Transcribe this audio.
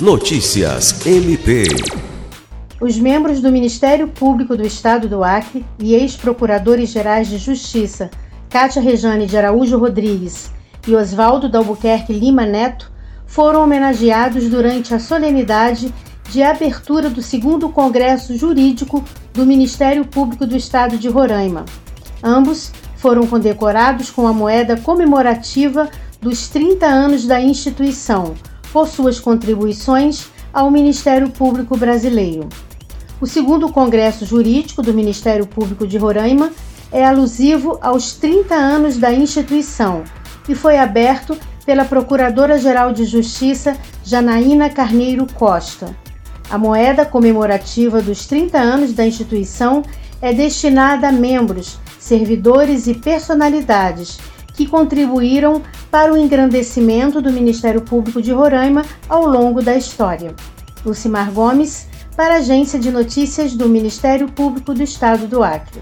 Notícias MP. Os membros do Ministério Público do Estado do Acre e ex-procuradores gerais de Justiça, Cátia Rejane de Araújo Rodrigues e Oswaldo Dalbuquerque Lima Neto, foram homenageados durante a solenidade de abertura do segundo Congresso Jurídico do Ministério Público do Estado de Roraima. Ambos foram condecorados com a moeda comemorativa dos 30 anos da instituição, por suas contribuições ao Ministério Público Brasileiro. O segundo Congresso Jurídico do Ministério Público de Roraima é alusivo aos 30 anos da instituição e foi aberto pela Procuradora-Geral de Justiça Janaína Carneiro Costa. A moeda comemorativa dos 30 anos da instituição é destinada a membros, servidores e personalidades que contribuíram para o engrandecimento do Ministério Público de Roraima ao longo da história. Lucimar Gomes, para a Agência de Notícias do Ministério Público do Estado do Acre.